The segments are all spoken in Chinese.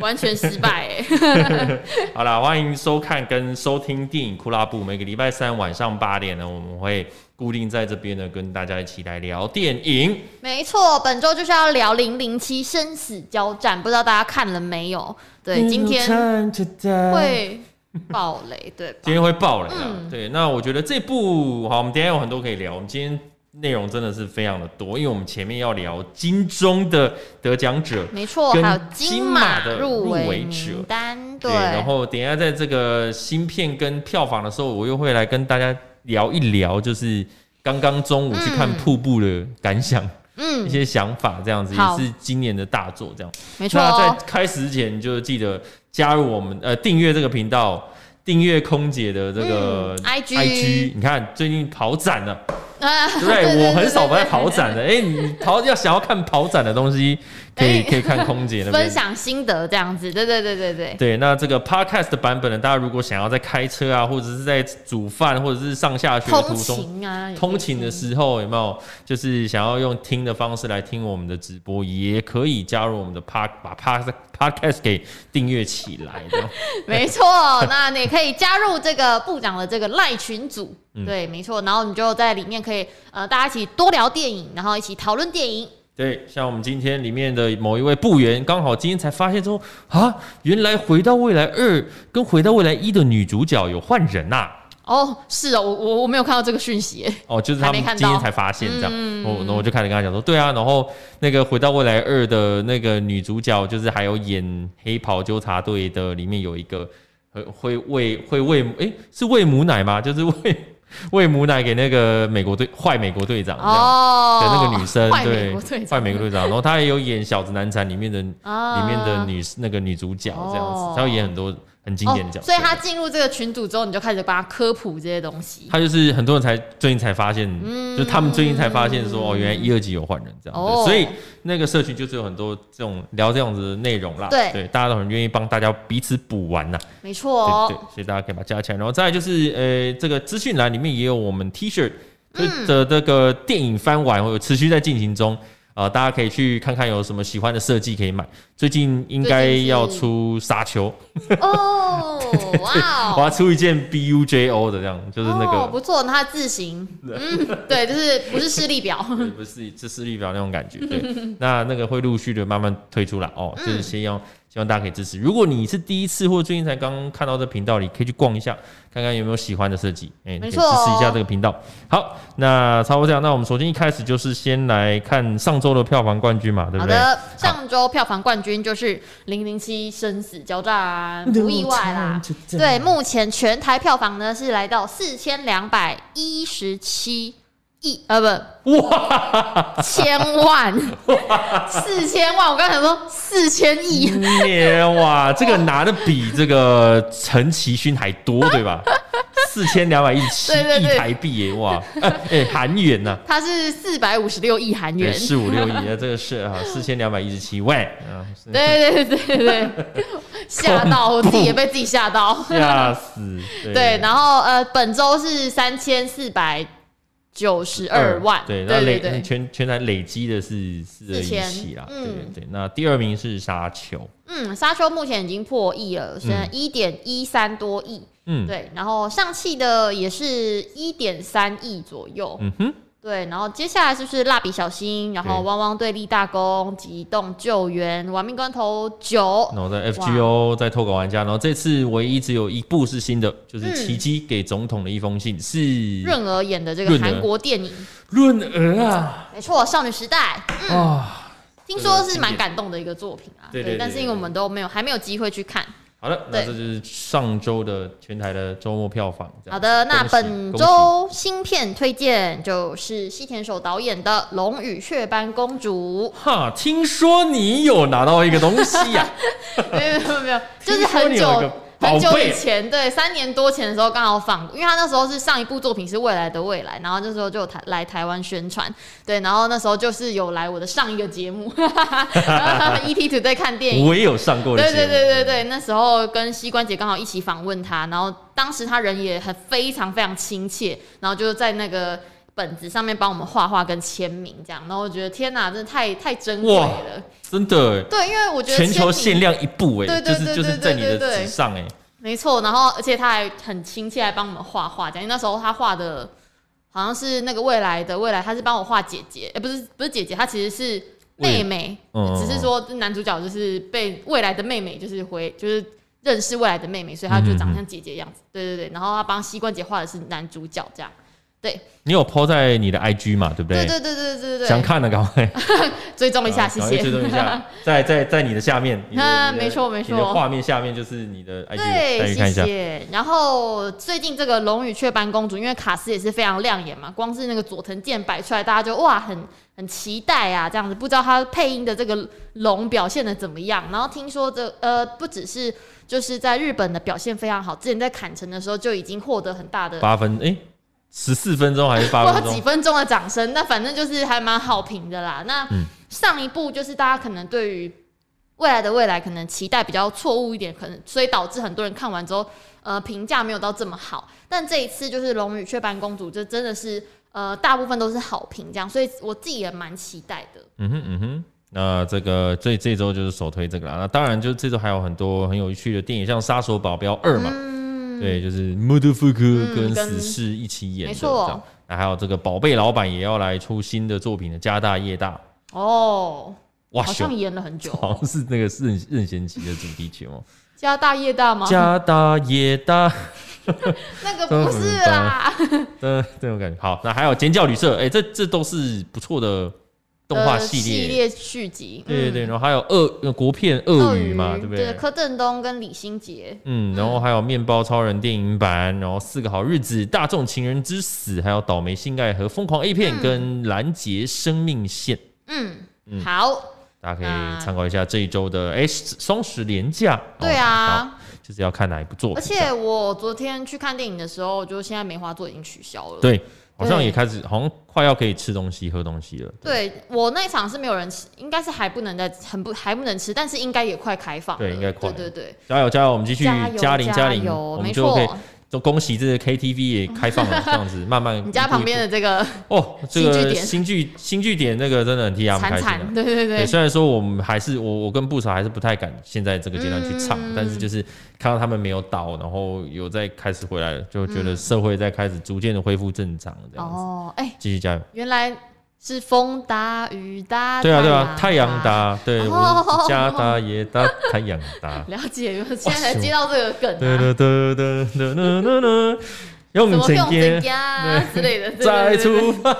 完全失败哎！好了，欢迎收看跟收听电影酷拉布。每个礼拜三晚上八点呢，我们会固定在这边呢，跟大家一起来聊电影。没错，本周就是要聊《零零七生死交战》，不知道大家看了没有？对，今天会爆雷，对，今天会爆雷啊！嗯、对，那我觉得这部好，我们等一下有很多可以聊。我们今天。内容真的是非常的多，因为我们前面要聊金钟的得奖者，没错，还有金马的入围者单，对。然后等一下在这个芯片跟票房的时候，我又会来跟大家聊一聊，就是刚刚中午去看《瀑布》的感想，嗯，一些想法，这样子也是今年的大作，这样。没错。那在开始之前，就记得加入我们呃订阅这个频道，订阅空姐的这个 IG，你看最近跑展了。啊，对不对？我很少在跑展的。哎，你跑要想要看跑展的东西，可以可以看空姐那边 分享心得这样子。对对对对对。对，那这个 podcast 的版本呢？大家如果想要在开车啊，或者是在煮饭，或者是上下学的途中，通勤啊，通勤的时候有没有？就是想要用听的方式来听我们的直播，也可以加入我们的 pod，把 pod podcast 给订阅起来的。没错，那你可以加入这个部长的这个赖群组。嗯、对，没错，然后你就在里面可以呃，大家一起多聊电影，然后一起讨论电影。对，像我们今天里面的某一位部员，刚好今天才发现说啊，原来《回到未来二》跟《回到未来一》的女主角有换人呐、啊。哦，是哦，我我我没有看到这个讯息。哦，就是他们今天才发现这样。嗯、我那我就开始跟他讲说，对啊，然后那个《回到未来二》的那个女主角，就是还有演黑袍纠察队的，里面有一个会会喂会喂，哎，是喂母奶吗？就是喂。喂母奶给那个美国队坏美国队长哦，的那个女生，对，坏美国队长，然后她也有演《小子难缠》里面的里面的女那个女主角这样子，她会演很多。很经典的角色，哦，所以他进入这个群组之后，你就开始帮他科普这些东西。他就是很多人才最近才发现，嗯、就他们最近才发现说，哦，原来一二集有换人这样。哦、所以那个社群就是有很多这种聊这样子的内容啦。对，对，大家都很愿意帮大家彼此补完呐。没错、哦，对，所以大家可以把它加起来。然后再来就是，呃，这个资讯栏里面也有我们 T 恤的这个电影番外，或者持续在进行中。啊、呃，大家可以去看看有什么喜欢的设计可以买。最近应该要出沙丘哦，哇！我要出一件 B U J O 的这样，就是那个、哦、不错，它字形，嗯，对，就是不是视力表，不是是视力表那种感觉。对，那那个会陆续的慢慢推出来哦，就是先用。希望大家可以支持。如果你是第一次或最近才刚看到这频道里，可以去逛一下，看看有没有喜欢的设计。哎、欸，你可以支持一下这个频道。好，那差不多这样。那我们首先一开始就是先来看上周的票房冠军嘛，对不对？好的，上周票房冠军就是《零零七生死交战》，不意外啦。对，目前全台票房呢是来到四千两百一十七。亿。呃不。哇。千万。四千万，我刚才说四千亿。年哇，这个拿的比这个陈其勋还多 对吧？四千两百一十七亿台币耶哇。哎韩元呐，它是四百五十六亿韩元，四五六亿啊，这个是啊四千两百一十七。万啊，对对对对对，吓到我自己也被自己吓到。吓死对，然后呃本周是三千四百。九十二万，对，那累全全台累积的是四二一七啦，对对对。那第二名是沙丘，嗯，沙丘目前已经破亿了，现在一点一三多亿，嗯，对。然后上汽的也是一点三亿左右，嗯哼。对，然后接下来就是蜡笔小新，然后汪汪队立大功，机动救援，玩命关头九，然后在 FGO 在偷狗玩家，然后这次唯一只有一部是新的，就是《奇迹给总统的一封信》，是润儿演的这个韩国电影。润儿啊，没错，少女时代啊，听说是蛮感动的一个作品啊，对，但是因为我们都没有还没有机会去看。好的，那这就是上周的全台的周末票房。好的，那本周新片推荐就是西田守导演的《龙与雀斑公主》。哈，听说你有拿到一个东西 呀？没有没有没有，就是很久很久以前，对，三年多前的时候刚好访，因为他那时候是上一部作品是未来的未来，然后那时候就台来台湾宣传，对，然后那时候就是有来我的上一个节目，ET Today 看电影，我也有上过，对对对对对，那时候跟膝关节刚好一起访问他，然后当时他人也很非常非常亲切，然后就在那个。本子上面帮我们画画跟签名，这样，然后我觉得天哪，真的太太珍贵了，真的。对，因为我觉得全球限量一部哎，对对对对对对，就是就是在你的纸上哎，没错。然后而且他还很亲切，来帮我们画画，这样。因为那时候他画的好像是那个未来的未来，他是帮我画姐姐，哎、欸，不是不是姐姐，他其实是妹妹，嗯、只是说男主角就是被未来的妹妹就是回就是认识未来的妹妹，所以他就长得像姐姐样子。嗯、对对对，然后他帮膝关节画的是男主角这样。对，你有 po 在你的 IG 嘛？对不对？对对对对对对对。想看的赶快 追踪一下，谢谢。追踪一下，在在在你的下面。嗯，没错没错。画面下面就是你的 IG，对，谢谢。然后最近这个龙与雀斑公主，因为卡斯也是非常亮眼嘛，光是那个佐藤健摆出来，大家就哇，很很期待啊，这样子。不知道他配音的这个龙表现的怎么样？然后听说这呃，不只是就是在日本的表现非常好，之前在坎城的时候就已经获得很大的八分，哎。十四分钟还是八分钟？几分钟的掌声，那反正就是还蛮好评的啦。那上一部就是大家可能对于未来的未来可能期待比较错误一点，可能所以导致很多人看完之后，呃，评价没有到这么好。但这一次就是《龙与雀斑公主》，就真的是呃大部分都是好评这样，所以我自己也蛮期待的。嗯哼嗯哼，那这个这这周就是首推这个啦。那当然，就这周还有很多很有趣的电影，像《杀手保镖二》嘛。嗯对，就是 Motherfucker 跟死侍一起演的，没错。那还有这个宝贝老板也要来出新的作品的家大业大哦，哇，好像演了很久，好像是那个任任贤齐的主题曲哦。家大业大吗？家大业大，那个 不是啦。嗯，这种感觉。好，那还有尖叫旅社，哎，这这都是不错的。动画系列。系列续集，对对对，然后还有鳄国片鳄鱼嘛，对不对？对，柯震东跟李心洁，嗯，然后还有面包超人电影版，然后四个好日子、大众情人之死，还有倒霉性爱和疯狂 A 片跟拦截生命线，嗯嗯，好，大家可以参考一下这一周的哎双十连假，对啊，就是要看哪一部作品。而且我昨天去看电影的时候，就现在梅花座已经取消了，对。好像也开始，好像快要可以吃东西、喝东西了。对，对我那场是没有人吃，应该是还不能再很不还不能吃，但是应该也快开放了。对，应该快。对对对，加油加油，我们继续加零加零，我们就可以。就恭喜这个 KTV 也 开放了，这样子慢慢。你家旁边的这个哦，这个新剧新据点那个真的很替他们开心。对对对。虽然说我们还是我我跟布少还是不太敢现在这个阶段去唱，但是就是看到他们没有倒，然后有在开始回来了，就觉得社会在开始逐渐的恢复正常这样子。哦，哎，继续加油。原来。是风大雨大，对啊对啊，太阳大，对，家大业大，太阳大。了解，我现在才接到这个梗。用怎样之类的，再出发。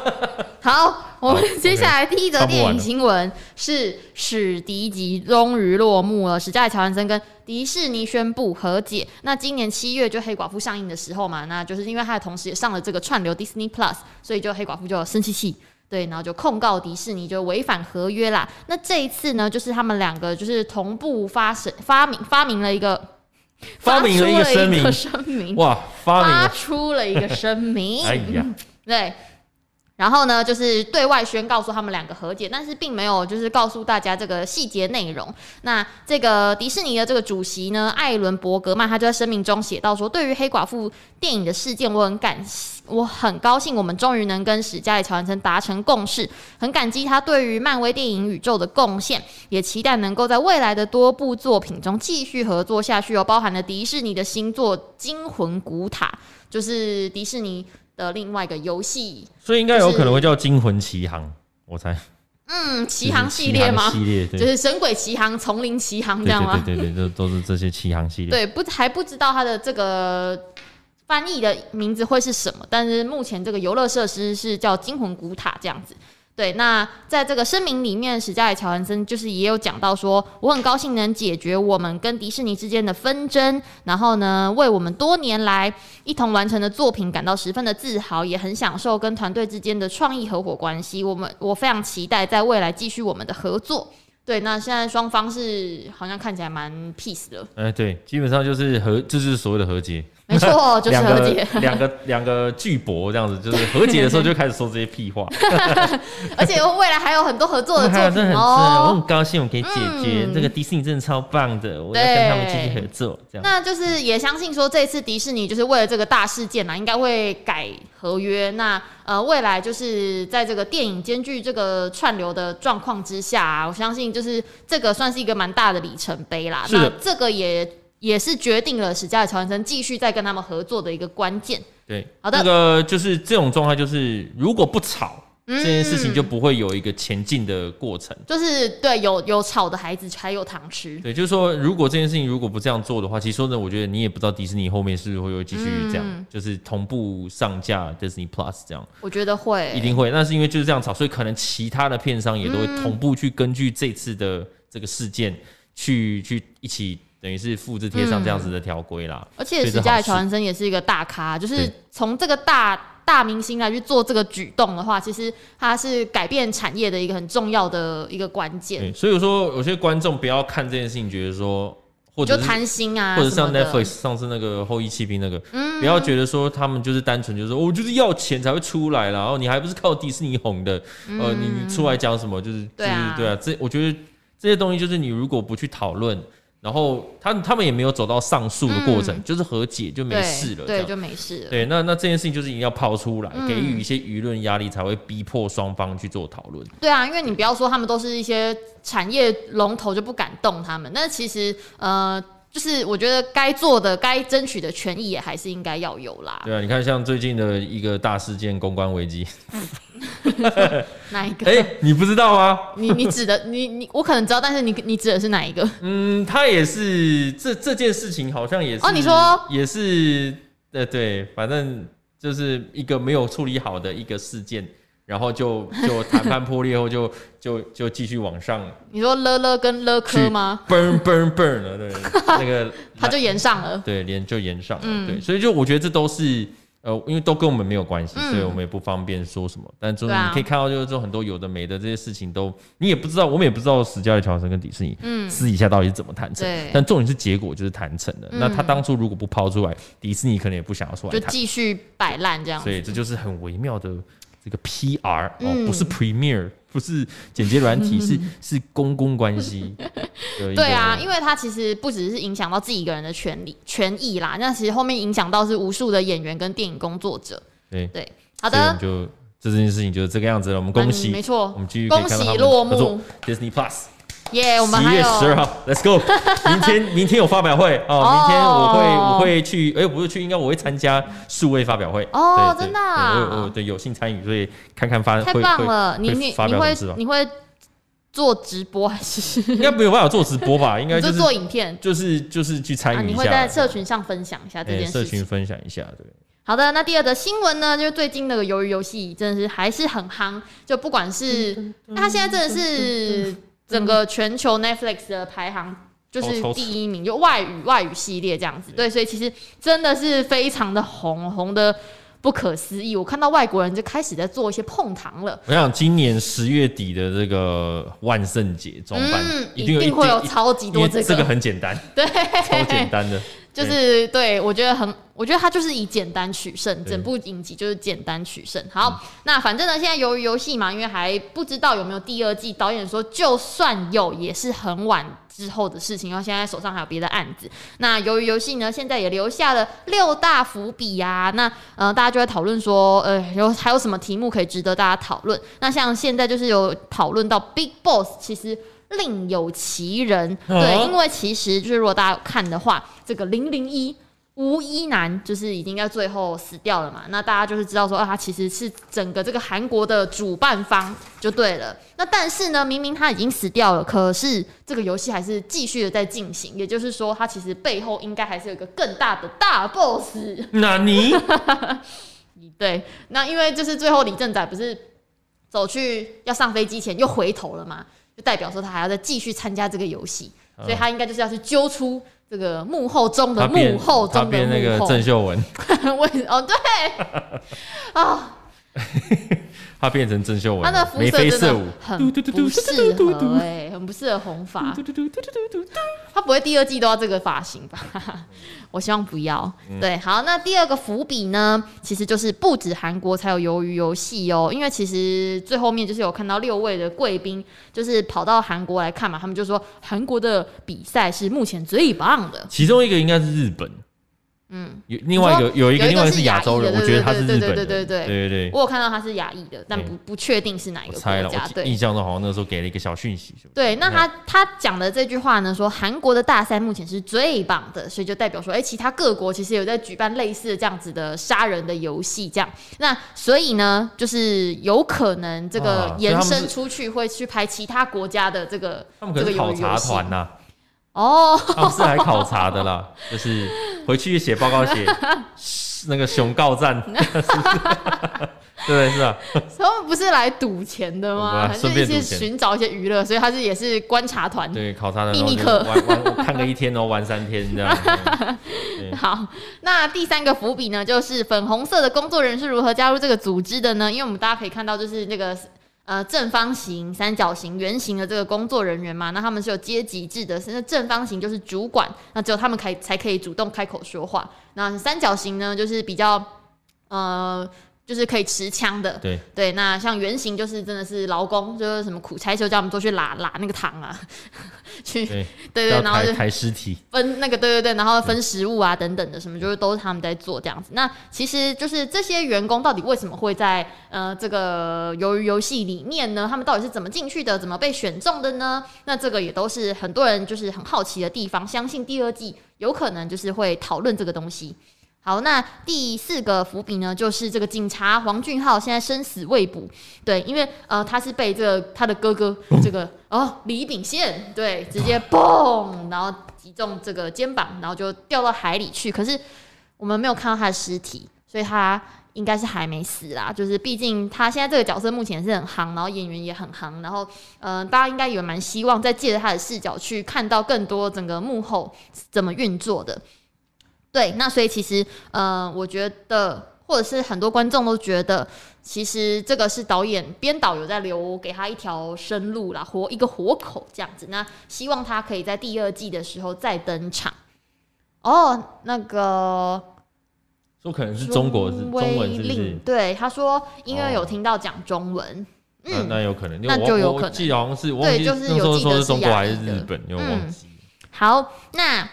好，我们接下来第一则电影新闻是史迪吉终于落幕了，史嘉蕾·乔安森跟迪士尼宣布和解。那今年七月就黑寡妇上映的时候嘛，那就是因为他的同时也上了这个串流 Disney Plus，所以就黑寡妇就生气气。对，然后就控告迪士尼就违反合约啦。那这一次呢，就是他们两个就是同步发生发明发明了一个发明了一个声明，声明哇，发出了一个声明。哎呀，对。然后呢，就是对外宣告说他们两个和解，但是并没有就是告诉大家这个细节内容。那这个迪士尼的这个主席呢，艾伦伯格曼，他就在声明中写到说，对于黑寡妇电影的事件，我很感，我很高兴，我们终于能跟史嘉蕾·乔安森达成共识，很感激他对于漫威电影宇宙的贡献，也期待能够在未来的多部作品中继续合作下去。哦包含了迪士尼的新作《惊魂古塔》，就是迪士尼。的另外一个游戏，所以应该有可能会叫《惊魂奇航》，我猜。嗯，奇航系列吗？系列就是《神鬼奇航》《丛林奇航》这样吗？对对对，都都是这些奇航系列。对，不还不知道它的这个翻译的名字会是什么，但是目前这个游乐设施是叫《惊魂古塔》这样子。对，那在这个声明里面，史嘉蕾·乔韩森就是也有讲到说，我很高兴能解决我们跟迪士尼之间的纷争，然后呢，为我们多年来一同完成的作品感到十分的自豪，也很享受跟团队之间的创意合伙关系。我们我非常期待在未来继续我们的合作。对，那现在双方是好像看起来蛮 peace 的。哎、欸，对，基本上 就是和，就是所谓的和解。没错，就是和解。两个两个巨博这样子，就是和解的时候就开始说这些屁话。而且未来还有很多合作的作品哦。我很高兴，我可以解决、嗯、这个迪士尼真的超棒的，我要跟他们继续合作。这样，那就是也相信说这次迪士尼就是为了这个大事件嘛，应该会改合约。那呃，未来就是在这个电影兼具这个串流的状况之下、啊，我相信就是这个算是一个蛮大的里程碑啦。那这个也。也是决定了史嘉蕾·乔韩森继续再跟他们合作的一个关键。对，好的，那个就是这种状态，就是如果不吵，嗯、这件事情就不会有一个前进的过程。就是对，有有吵的孩子才有糖吃。对，就是说，如果这件事情如果不这样做的话，其实说呢，我觉得你也不知道迪士尼后面是不是会继续这样、嗯，就是同步上架 Disney Plus 这样。我觉得会，一定会。那是因为就是这样吵，所以可能其他的片商也都会同步去根据这次的这个事件去去一起。等于是复制贴上这样子的条规啦，而且史嘉蕾·乔安森也是一个大咖，就是从这个大大明星来去做这个举动的话，其实他是改变产业的一个很重要的一个关键。所以说，有些观众不要看这件事情，觉得说或者就贪心啊，或者像 Netflix 上次那个《后翼弃兵》那个，嗯，不要觉得说他们就是单纯就是说我就是要钱才会出来啦，然后你还不是靠迪士尼红的，呃，你出来讲什么就是就是对啊，这我觉得这些东西就是你如果不去讨论。然后他他们也没有走到上诉的过程，嗯，就是和解就没事了，对，就没事了。对，那那这件事情就是一定要抛出来，嗯，给予一些舆论压力，才会逼迫双方去做讨论。对啊，因为你不要说他们都是一些产业龙头，就不敢动他们。但是其实呃，就是我觉得该做的、该争取的权益也还是应该要有啦。对啊，你看像最近的一个大事件——公关危机。嗯 哪一个？哎、欸，你不知道吗？你你指的你你我可能知道，但是你你指的是哪一个？嗯，他也是这这件事情好像也是哦，你说也是呃对，反正就是一个没有处理好的一个事件，然后就就谈判破裂后就 就就继续往上。你说乐乐跟乐科吗？burn burn burn 了，对，那个 他就延上了，对，连就延上了，嗯，对，所以就我觉得这都是。呃，因为都跟我们没有关系，嗯，所以我们也不方便说什么。但就是你可以看到，就是说很多有的没的这些事情都，你也不知道，我们也不知道史嘉蕾·乔韩森跟迪士尼私底下到底是怎么谈成。但重点是结果就是谈成了，嗯。那他当初如果不抛出来，迪士尼可能也不想要出来，就继续摆烂这样。所以这就是很微妙的这个 PR 哦，不是 Premiere。不是剪接软体，是是公共关系。对啊，因为它其实不只是影响到自己一个人的权利权益啦，那其实后面影响到是无数的演员跟电影工作者。对对，好的，就这件事情就是这个样子了。我们恭喜，嗯、没错，我们继续恭喜落幕。Disney Plus。耶、yeah，我们还有十月十二号，Let's go！明天明天有发表会哦，明天我会我会去，哎、欸，不是去，应该我会参加数位发表会哦，真的，我我对有幸参与，所以看看发太棒了，你你你会你会做直播还是？应该没有办法做直播吧？应该就是做影片，就是就是去参与一下，你会在社群上分享一下这件事情，社群分享一下，对。好的，那第二则新闻呢，就是最近那个鱿鱼游戏真的是还是很夯，就不管是它现在真的是。整个全球 Netflix 的排行就是第一名，就外语外语系列这样子，对，所以其实真的是非常的红，红的不可思议。我看到外国人就开始在做一些碰糖了。我想今年十月底的这个万圣节装扮，嗯，一定，一定会有超级多这个，这个很简单，对，超简单的。就是对，我觉得很，我觉得他就是以简单取胜，整部影集就是简单取胜。好，那反正呢，现在由于游戏嘛，因为还不知道有没有第二季，导演说就算有，也是很晚之后的事情。然后现在手上还有别的案子。那由于游戏呢，现在也留下了六大伏笔呀。那呃，大家就会讨论说，呃，有还有什么题目可以值得大家讨论？那像现在就是有讨论到 Big Boss，其实。另有其人，对，因为其实就是如果大家有看的话，这个零零一吴一男就是已经在最后死掉了嘛，那大家就是知道说，啊，他其实是整个这个韩国的主办方就对了。那但是呢，明明他已经死掉了，可是这个游戏还是继续的在进行，也就是说，他其实背后应该还是有一个更大的大 boss。那你？对，那因为就是最后李正宰不是走去要上飞机前又回头了嘛？代表说他还要再继续参加这个游戏，所以他应该就是要去揪出这个幕后中的幕后中的幕后。那个郑秀文，为哦对。啊，他变成郑秀文，他的肤色真的很不适合哎，很不适合红发。他不会第二季都要这个发型吧？我希望不要。对，好，那第二个伏笔呢，其实就是不止韩国才有鱿鱼游戏哦，因为其实最后面就是有看到六位的贵宾，就是跑到韩国来看嘛，他们就说韩国的比赛是目前最棒的，其中一个应该是日本。嗯，有另外一个有一个另外是亚洲人，我觉得他是日本人，对对对对对对。我有看到他是亚裔的，但不不确定是哪一个国家。对，印象中好像那时候给了一个小讯息。对，那他他讲的这句话呢，说韩国的大赛目前是最棒的，所以就代表说，哎，其他各国其实有在举办类似的这样子的杀人的游戏，这样。那所以呢，就是有可能这个延伸出去，会去拍其他国家的这个这个考察团呐。哦，他们是来考察的啦，就是回去写报告写 那个熊告战，对，是啊，他们不是来赌钱的吗？顺便寻找一些娱乐，所以他是也是观察团，对，考察的秘密课，玩玩看个一天哦，玩三天这样。好，那第三个伏笔呢，就是粉红色的工作人是如何加入这个组织的呢？因为我们大家可以看到，就是那个。呃，正方形、三角形、圆形的这个工作人员嘛，那他们是有阶级制的。那正方形就是主管，那只有他们可以才可以主动开口说话。那三角形呢，就是比较呃。就是可以持枪的，对对。那像原型就是真的是劳工，就是什么苦差事叫我们都去拉拉那个糖啊，去对对，对，然后就抬尸体，分那个对对对，然后分食物啊等等的什么，就是都是他们在做这样子。那其实就是这些员工到底为什么会在呃这个鱿鱼游戏里面呢？他们到底是怎么进去的？怎么被选中的呢？那这个也都是很多人就是很好奇的地方。相信第二季有可能就是会讨论这个东西。好，那第四个伏笔呢，就是这个警察黄俊浩现在生死未卜。对，因为呃他是被这个他的哥哥这个哦李秉宪对直接嘣，然后击中这个肩膀，然后就掉到海里去。可是我们没有看到他的尸体，所以他应该是还没死啦。就是毕竟他现在这个角色目前是很夯，然后演员也很夯，然后嗯、呃、大家应该也蛮希望再借着他的视角去看到更多整个幕后怎么运作的。对，那所以其实，呃，我觉得，或者是很多观众都觉得，其实这个是导演编导有在留给他一条生路啦，活一个活口这样子。那希望他可以在第二季的时候再登场。哦，那个说可能是中国是中文是不是？对，他说因为有听到讲中文，哦、嗯，那有可能，那就有可能。记得好像是，对，就是有记得是中国还是日本，有忘记、嗯。好，那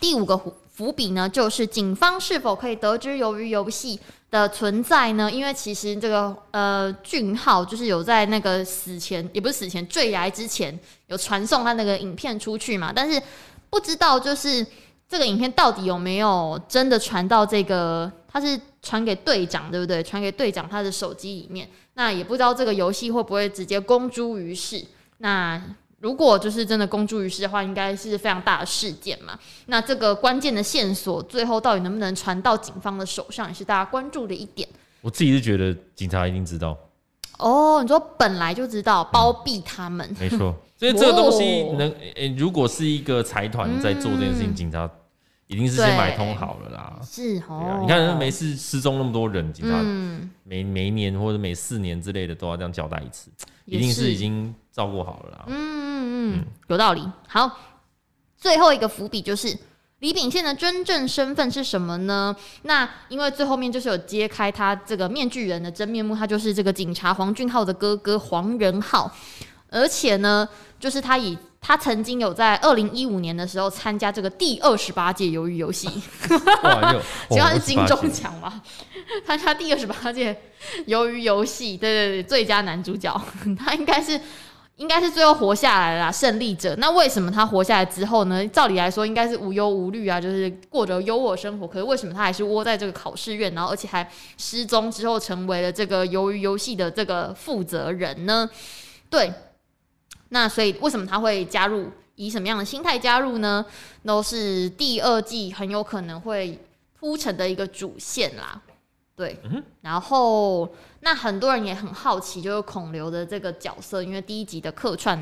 第五个伏笔呢，就是警方是否可以得知由于游戏的存在呢？因为其实这个呃俊浩就是有在那个死前，也不是死前坠崖之前，有传送他那个影片出去嘛。但是不知道就是这个影片到底有没有真的传到这个，他是传给队长对不对？传给队长他的手机里面，那也不知道这个游戏会不会直接公诸于世。那如果就是真的公诸于世的话，应该是非常大的事件嘛。那这个关键的线索，最后到底能不能传到警方的手上，也是大家关注的一点。我自己是觉得警察一定知道。哦，你说本来就知道，包庇他们。嗯、没错，所以这个东西能，诶、欸，如果是一个财团在做这件事情，嗯、警察一定是先买通好了啦。是哦，你看，每次失踪那么多人，警察每每一年或者每四年之类的都要这样交代一次，一定是已经照顾好了啦。嗯。嗯，有道理。好，最后一个伏笔就是李秉宪的真正身份是什么呢？那因为最后面就是有揭开他这个面具人的真面目，他就是这个警察黄俊浩的哥哥黄仁浩，而且呢，就是他以他曾经有在二零一五年的时候参加这个第二十八届鱿鱼游戏，其实他是金钟奖嘛，参加第二十八届鱿鱼游戏，对对对，最佳男主角，他应该是。应该是最后活下来了啦，胜利者。那为什么他活下来之后呢？照理来说应该是无忧无虑啊，就是过着优渥生活。可是为什么他还是窝在这个考试院，然后而且还失踪之后成为了这个鱿鱼游戏的这个负责人呢？对，那所以为什么他会加入？以什么样的心态加入呢？都是第二季很有可能会铺成的一个主线啦。对，然后那很多人也很好奇，就是孔刘的这个角色，因为第一集的客串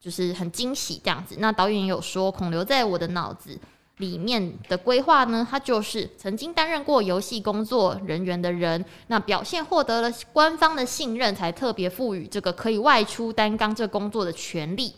就是很惊喜这样子。那导演也有说，孔刘在我的脑子里面的规划呢，他就是曾经担任过游戏工作人员的人，那表现获得了官方的信任，才特别赋予这个可以外出担纲这工作的权利。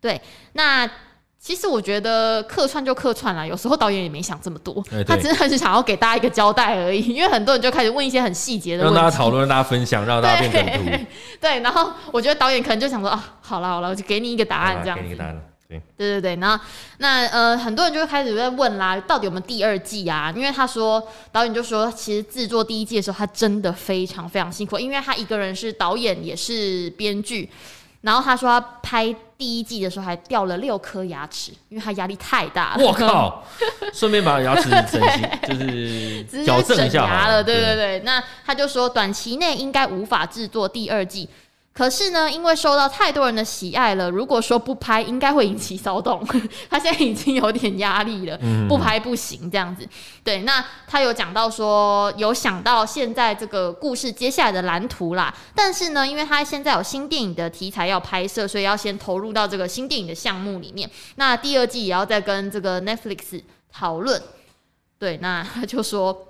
对，那其实我觉得客串就客串了，有时候导演也没想这么多，欸、他真的是想要给大家一个交代而已。因为很多人就开始问一些很细节的问题，让大家讨论，让大家分享，让大家变梗图。对，然后我觉得导演可能就想说啊，好了好了，我就给你一个答案，这样给你一个答案。对对对，然后那呃，很多人就会开始在问啦，到底有没有第二季啊？因为他说导演就说，其实制作第一季的时候，他真的非常非常辛苦，因为他一个人是导演也是编剧，然后他说他拍第一季的时候还掉了六颗牙齿，因为他压力太大了。我靠！顺便把牙齿整形，就是矫正一下牙了。对对对，那他就说短期内应该无法制作第二季。可是呢，因为受到太多人的喜爱了，如果说不拍，应该会引起骚动。他现在已经有点压力了，不拍不行这样子。对，那他有讲到说，有想到现在这个故事接下来的蓝图啦。但是呢，因为他现在有新电影的题材要拍摄，所以要先投入到这个新电影的项目里面。那第二季也要再跟这个 Netflix 讨论。对，那他就说。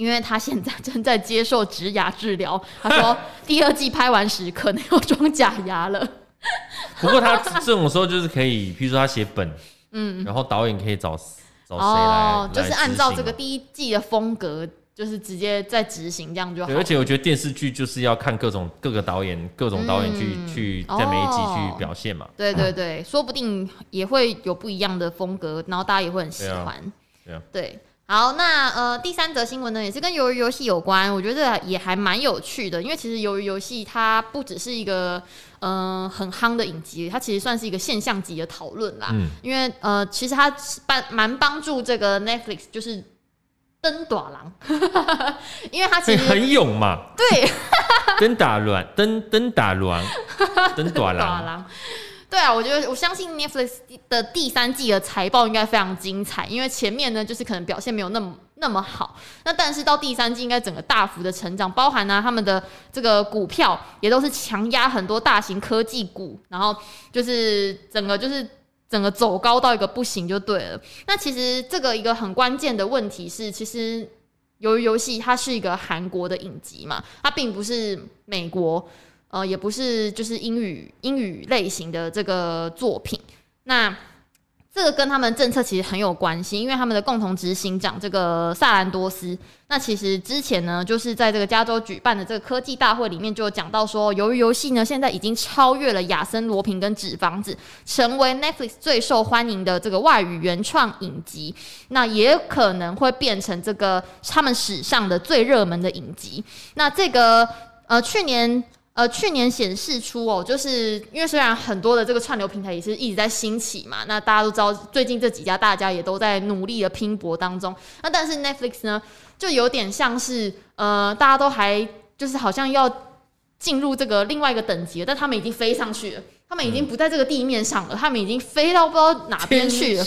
因为他现在正在接受植牙治疗，他说 第二季拍完时可能要装假牙了。不过他这种时候就是可以，譬如说他写本，嗯，然后导演可以找找谁来，哦，就是按照这个第一季的风格，就是直接在执行这样就好。而且我觉得电视剧就是要看各种各个导演，各种导演去、嗯、去在每一集去表现嘛。对对 对，说不定也会有不一样的风格，然后大家也会很喜欢。对，啊对，啊、对。好，那呃，第三则新闻呢，也是跟鱿鱼游戏有关，我觉得也还蛮有趣的，因为其实鱿鱼游戏它不只是一个嗯、呃、很夯的影集，它其实算是一个现象级的讨论啦。嗯，因为呃，其实它帮蛮帮助这个 Netflix 就是登大人，因为它其实 很勇嘛。对，登打卵，登登大乱，登大人。对啊，我觉得我相信 Netflix 的第三季的财报应该非常精彩，因为前面呢就是可能表现没有那么那么好，那但是到第三季应该整个大幅的成长，包含呢、他们的这个股票也都是强压很多大型科技股，然后就是整个就是整个走高到一个不行就对了。那其实这个一个很关键的问题是，其实鱿鱼游戏它是一个韩国的影集嘛，它并不是美国。呃，也不是就是英语英语类型的这个作品，那这个跟他们政策其实很有关系，因为他们的共同执行长这个萨兰多斯，那其实之前呢，就是在这个加州举办的这个科技大会里面就讲到说，由于游戏呢现在已经超越了亚森罗平跟纸房子，成为 Netflix 最受欢迎的这个外语原创影集，那也可能会变成这个他们史上的最热门的影集。那这个呃去年。呃，去年显示出哦，就是因为虽然很多的这个串流平台也是一直在兴起嘛，那大家都知道最近这几家大家也都在努力的拼搏当中。那但是 Netflix 呢，就有点像是呃，大家都还就是好像要进入这个另外一个等级了，但他们已经飞上去了，他们已经不在这个地面上了，他们已经飞到不知道哪边去了，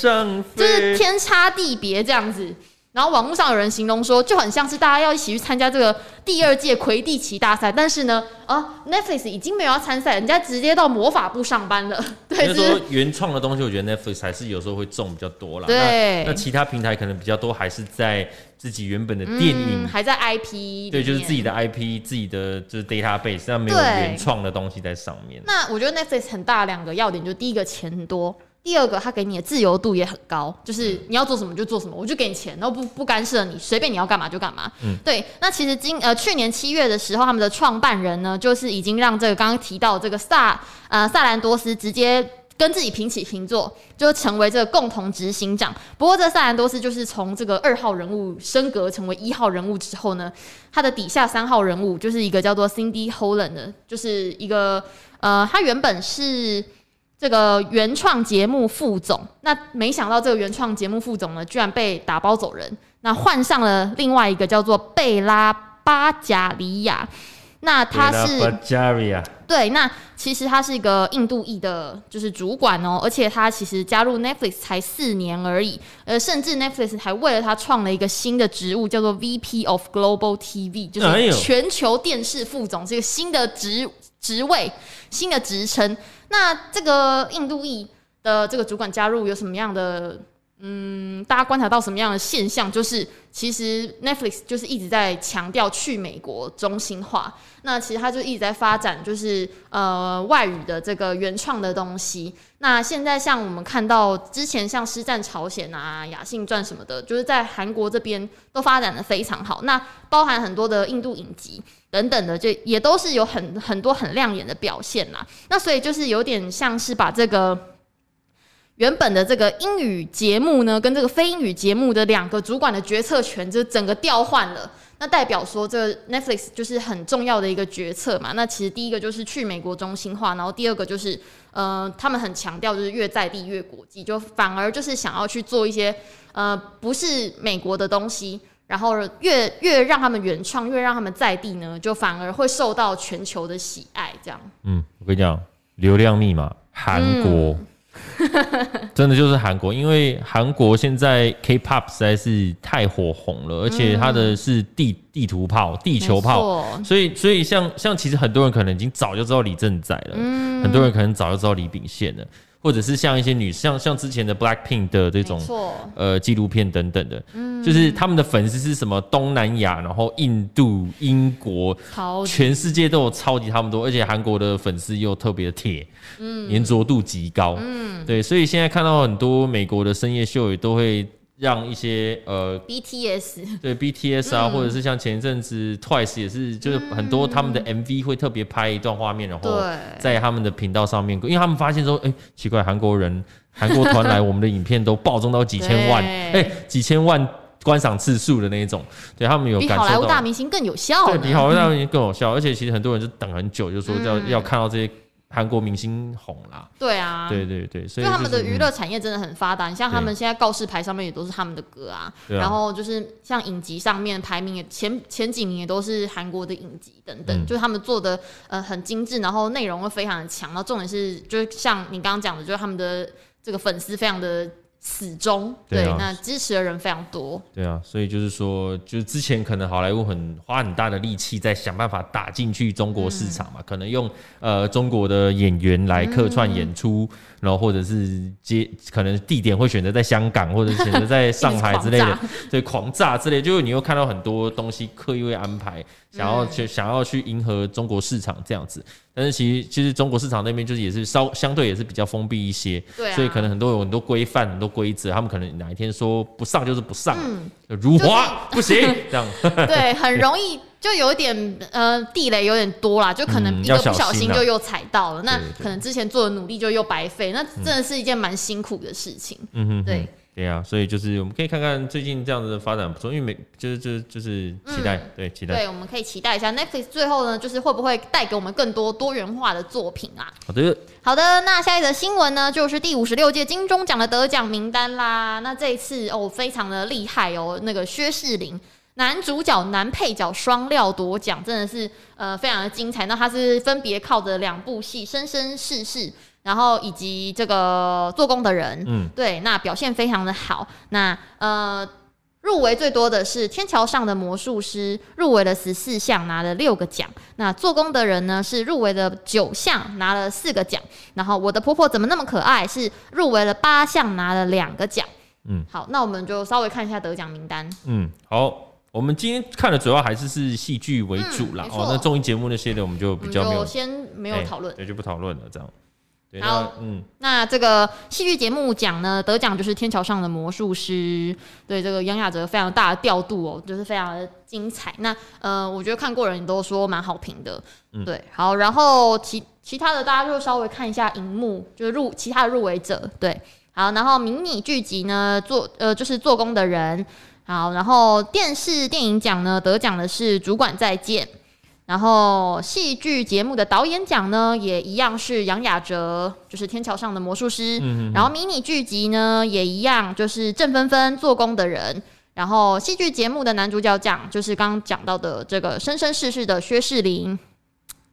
就是天差地别这样子。然后网络上有人形容说，就很像是大家要一起去参加这个第二届魁地奇大赛，但是呢，啊，Netflix 已经没有要参赛，人家直接到魔法部上班了。对，就是说原创的东西，我觉得 Netflix 还是有时候会重比较多啦。对，那，那其他平台可能比较多，还是在自己原本的电影，嗯、还在 IP，对，就是自己的 IP，自己的就是 database，但没有原创的东西在上面。那我觉得 Netflix 很大两个要点，就第一个钱很多。第二个，他给你的自由度也很高，就是你要做什么就做什么，我就给你钱，然后不不干涉你，随便你要干嘛就干嘛。嗯，对。那其实今呃去年七月的时候，他们的创办人呢，就是已经让这个刚刚提到这个萨呃萨兰多斯直接跟自己平起平坐，就成为这个共同执行长。不过这萨兰多斯就是从这个二号人物升格成为一号人物之后呢，他的底下三号人物就是一个叫做 Cindy Holland 的，就是一个呃，他原本是。这个原创节目副总，那没想到这个原创节目副总呢，居然被打包走人，那换上了另外一个叫做贝拉巴贾里亚，那他是对，那其实他是一个印度裔的，就是主管哦，而且他其实加入 Netflix 才四年而已，呃，甚至 Netflix 还为了他创了一个新的职务，叫做 VP of Global TV，就是全球电视副总，这个新的职职位，新的职称。那这个印度裔的这个主管加入有什么样的嗯，大家观察到什么样的现象？就是其实 Netflix 就是一直在强调去美国中心化。那其实它就一直在发展，就是呃外语的这个原创的东西。那现在像我们看到之前像《师战朝鲜》啊、《雅信传》什么的，就是在韩国这边都发展的非常好。那包含很多的印度影集等等的，就也都是有很很多很亮眼的表现啦。那所以就是有点像是把这个。原本的这个英语节目呢，跟这个非英语节目的两个主管的决策权就整个调换了。那代表说，这 Netflix 就是很重要的一个决策嘛。那其实第一个就是去美国中心化，然后第二个就是，呃，他们很强调就是越在地越国际，就反而就是想要去做一些呃不是美国的东西，然后越越让他们原创，越让他们在地呢，就反而会受到全球的喜爱。这样。嗯，我跟你讲，流量密码，韩国。嗯真的就是韩国，因为韩国现在 K-pop 实在是太火红了，而且它的是地地图炮、地球炮，所以所以像像其实很多人可能已经早就知道李正宰了，很多人可能早就知道李秉宪了。或者是像一些女，像像之前的 Blackpink 的这种呃纪录片等等的，嗯，就是他们的粉丝是什么东南亚，然后印度、英国，全世界都有超级他们多，而且韩国的粉丝又特别的铁，嗯，粘着度极高，嗯，对，所以现在看到很多美国的深夜秀也都会。让一些呃，BTS 对 BTS 啊，嗯、或者是像前一阵子 Twice 也是，就是很多他们的 MV 会特别拍一段画面，然后在他们的频道上面，因为他们发现说，哎、欸，奇怪，韩国人 韩国团来我们的影片都暴增到几千万，哎、欸，几千万观赏次数的那一种，对他们有比好莱坞大明星更有效，对，比好莱坞大明星更有效，而且其实很多人就等很久，就说要、嗯、要看到这些。韩国明星红啦，对啊，对对对，所以、就是、他们的娱乐产业真的很发达。你、嗯、像他们现在告示牌上面也都是他们的歌啊，啊然后就是像影集上面排名也前前几名也都是韩国的影集等等，嗯、就是他们做的呃很精致，然后内容会非常的强。然后重点是，就是像你刚刚讲的，就是他们的这个粉丝非常的。死忠对，对，那支持的人非常多。对啊，所以就是说，就是之前可能好莱坞很花很大的力气在想办法打进去中国市场嘛，嗯、可能用呃中国的演员来客串演出，嗯、然后或者是接可能地点会选择在香港或者选择在 上海之类的，对，狂炸之类，就是你又看到很多东西刻意会安排，想要去、嗯、想要去迎合中国市场这样子。但是其实其实中国市场那边就是也是稍相对也是比较封闭一些，对啊，所以可能很多有很多规范很多规则，他们可能哪一天说不上就是不上，嗯，如华不行 这样，对，很容易就有一点呃地雷有点多啦，就可能一个不小心就又踩到了，那可能之前做的努力就又白费，那真的是一件蛮辛苦的事情，嗯哼，对。对呀、啊，所以就是我们可以看看最近这样子的发展不错，因为每就是就是就是期待，嗯、对期待。对，我们可以期待一下 Netflix 最后呢，就是会不会带给我们更多多元化的作品啊？好的，好的。那下一则新闻呢，就是第五十六届金钟奖的得奖名单啦。那这一次哦，非常的厉害哦，那个薛仕凌男主角、男配角双料夺奖，真的是呃非常的精彩。那他是分别靠着两部戏《生生世世》。然后以及这个做工的人，嗯，对，那表现非常的好。那呃，入围最多的是《天桥上的魔术师》，入围了十四项，拿了六个奖。那做工的人呢，是入围了九项，拿了四个奖。然后我的婆婆怎么那么可爱？是入围了八项，拿了两个奖。嗯，好，那我们就稍微看一下得奖名单。嗯，好，我们今天看的主要还是是戏剧为主啦。嗯、哦，那综艺节目那些的，我们就比较没有先没有讨论，对、欸，就不讨论了，这样。好，嗯，那这个戏剧节目奖呢，得奖就是《天桥上的魔术师》，对这个杨雅哲非常大的调度哦，就是非常的精彩。那呃，我觉得看过人都说蛮好评的，嗯，对。好，然后其其他的大家就稍微看一下荧幕，就是入其他的入围者，对。好，然后迷你剧集呢，做呃就是做工的人，好，然后电视电影奖呢，得奖的是《主管再见》。然后戏剧节目的导演奖呢，也一样是杨雅哲，就是《天桥上的魔术师》。嗯。然后迷你剧集呢，也一样，就是郑芬芬做工的人。然后戏剧节目的男主角奖，就是刚刚讲到的这个《生生世世》的薛仕凌，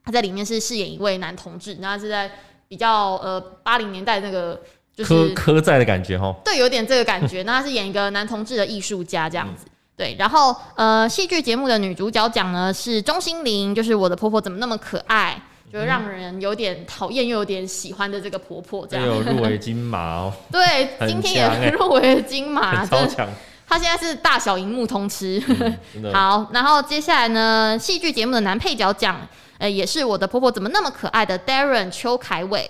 他在里面是饰演一位男同志，那是在比较呃八零年代那个就是刻刻在的感觉哈。对，有点这个感觉。那他是演一个男同志的艺术家这样子。嗯对，然后呃，戏剧节目的女主角奖呢是钟欣凌，就是我的婆婆怎么那么可爱？就让人有点讨厌又有点喜欢的这个婆婆，这样。有 入围金马哦。对，今天也入围了金马，超强。她现在是大小荧幕通吃。好，然后接下来呢，戏剧节目的男配角奖，呃，也是我的婆婆怎么那么可爱的 Darren 邱凯伟。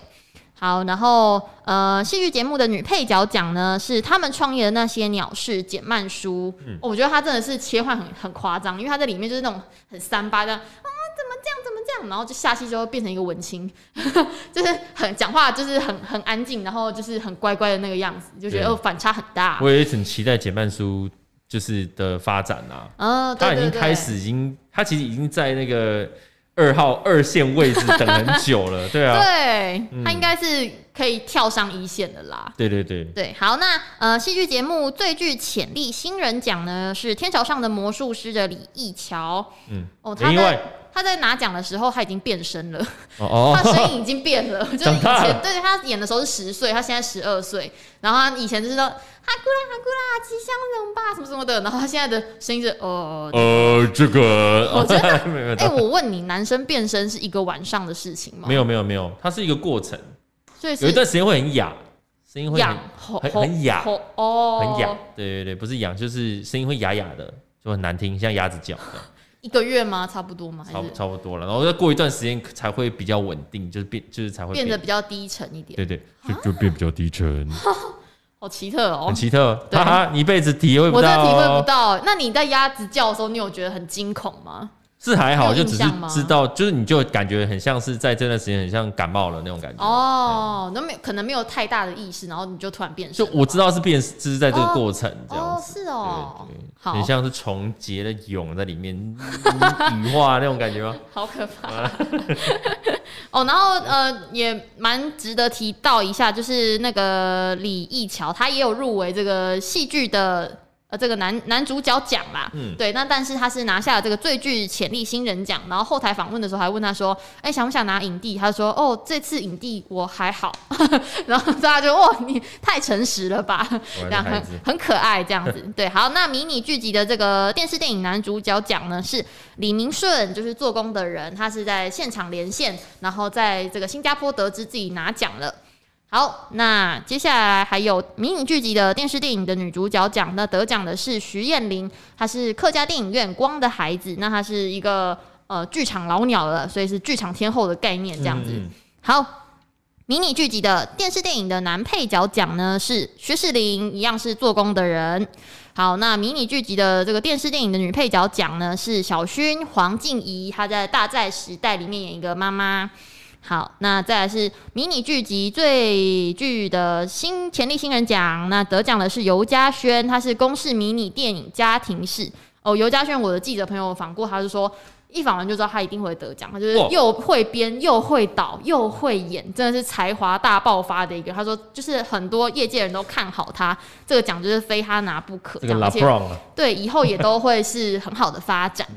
好，然后呃，戏剧节目的女配角奖呢，是他们创业的那些鸟事简曼书。嗯，我觉得她真的是切换很很夸张，因为她在里面就是那种很三八的啊，怎么这样，怎么这样，然后就下戏之后变成一个文青，就是很讲话就是很很安静，然后就是很乖乖的那个样子，就觉得反差很大。我也很期待简曼书就是的发展啊，哦，对对对，他已经开始，已经他其实已经在那个。二号二线位置等很久了，对啊，对，嗯、他应该是可以跳上一线的啦。对对对，对，好，那呃，戏剧节目最具潜力新人奖呢，是《天桥上的魔术师》的李易桥。嗯，哦，他在他在拿奖的时候他已经变身了，哦，他声音已经变了，就是以前对他演的时候是十岁，他现在十二岁，然后他以前就是说。哈咕啦哈咕啦，吉祥龙吧，什么什么的。然后他现在的声音是哦呃，这个我觉得 哎，我问你，男生变身是一个晚上的事情吗？没有没有没有，它是一个过程。所以有一段时间会很哑，声音会很很很哑哦，很哑。对对对，不是哑，就是声音会哑哑的，就很难听，像鸭子叫的。一个月吗？差不多吗？差差不多了，然后再过一段时间才会比较稳定，就是变就是才会变得比较低沉一点。对对，就就变比较低沉。好奇特哦，很奇特，哈哈，你一辈子体会不到，我真的体会不到。那你在鸭子叫的时候，你有觉得很惊恐吗？是还好，就只是知道，就是你就感觉很像是在这段时间很像感冒了那种感觉。哦，那没可能没有太大的意识，然后你就突然变。就我知道是变，就是在这个过程这样子。哦，是哦，好，很像是重结的蛹在里面 羽化那种感觉吗？好可怕。哦，然后呃，也蛮值得提到一下，就是那个李易桥，他也有入围这个戏剧的。呃，这个男男主角奖啦，嗯，对，那但是他是拿下了这个最具潜力新人奖，然后后台访问的时候还问他说，哎，想不想拿影帝？他说，哦，这次影帝我还好，然后大家就哇，你太诚实了吧，这样很很可爱这样子，对，好，那迷你剧集的这个电视电影男主角奖呢，是李明顺，就是做工的人，他是在现场连线，然后在这个新加坡得知自己拿奖了。好，那接下来还有迷你剧集的电视电影的女主角奖，那得奖的是徐艳玲，她是客家电影院《光的孩子》，那她是一个呃剧场老鸟了，所以是剧场天后的概念这样子。嗯嗯好，迷你剧集的电视电影的男配角奖呢是薛仕凌，一样是做工的人。好，那迷你剧集的这个电视电影的女配角奖呢是小薰黄静怡，她在《大债时代》里面演一个妈妈。好，那再来是迷你剧集最具的新潜力新人奖，那得奖的是尤嘉轩，他是公视迷你电影家庭式哦。尤嘉轩，我的记者朋友访过，他就说。一访完就知道他一定会得奖，他就是又会编又会导又会演，真的是才华大爆发的一个。他说，就是很多业界人都看好他，这个奖就是非他拿不可。这个、而且对以后也都会是很好的发展。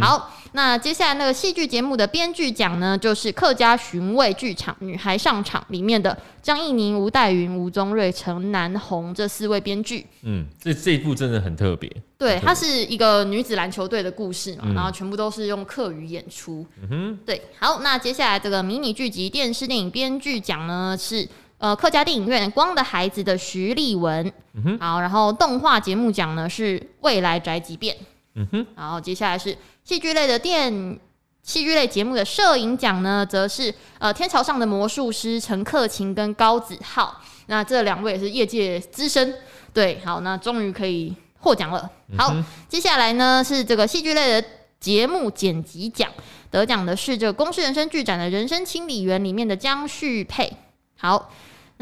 好，那接下来那个戏剧节目的编剧奖呢，就是客家寻味剧场《女孩上场》里面的张艺宁、吴岱云、吴宗瑞、陈南红这四位编剧。嗯，这这一部真的很特别。对，它是一个女子篮球队的故事嘛，嗯、然后全部都是用客语演出。嗯哼，对，好，那接下来这个迷你剧集电视电影编剧奖呢是呃客家电影院《光的孩子》的徐立文。嗯哼，好，然后动画节目奖呢是未来宅急便。嗯哼，然后接下来是戏剧类的电戏剧类节目的摄影奖呢，则是呃天桥上的魔术师陈克勤跟高子浩。那这两位也是业界资深。对，好，那终于可以。获奖了，好，嗯、接下来呢是这个戏剧类的节目剪辑奖，得奖的是这个公视人生剧展的人生清理员里面的江旭佩。好，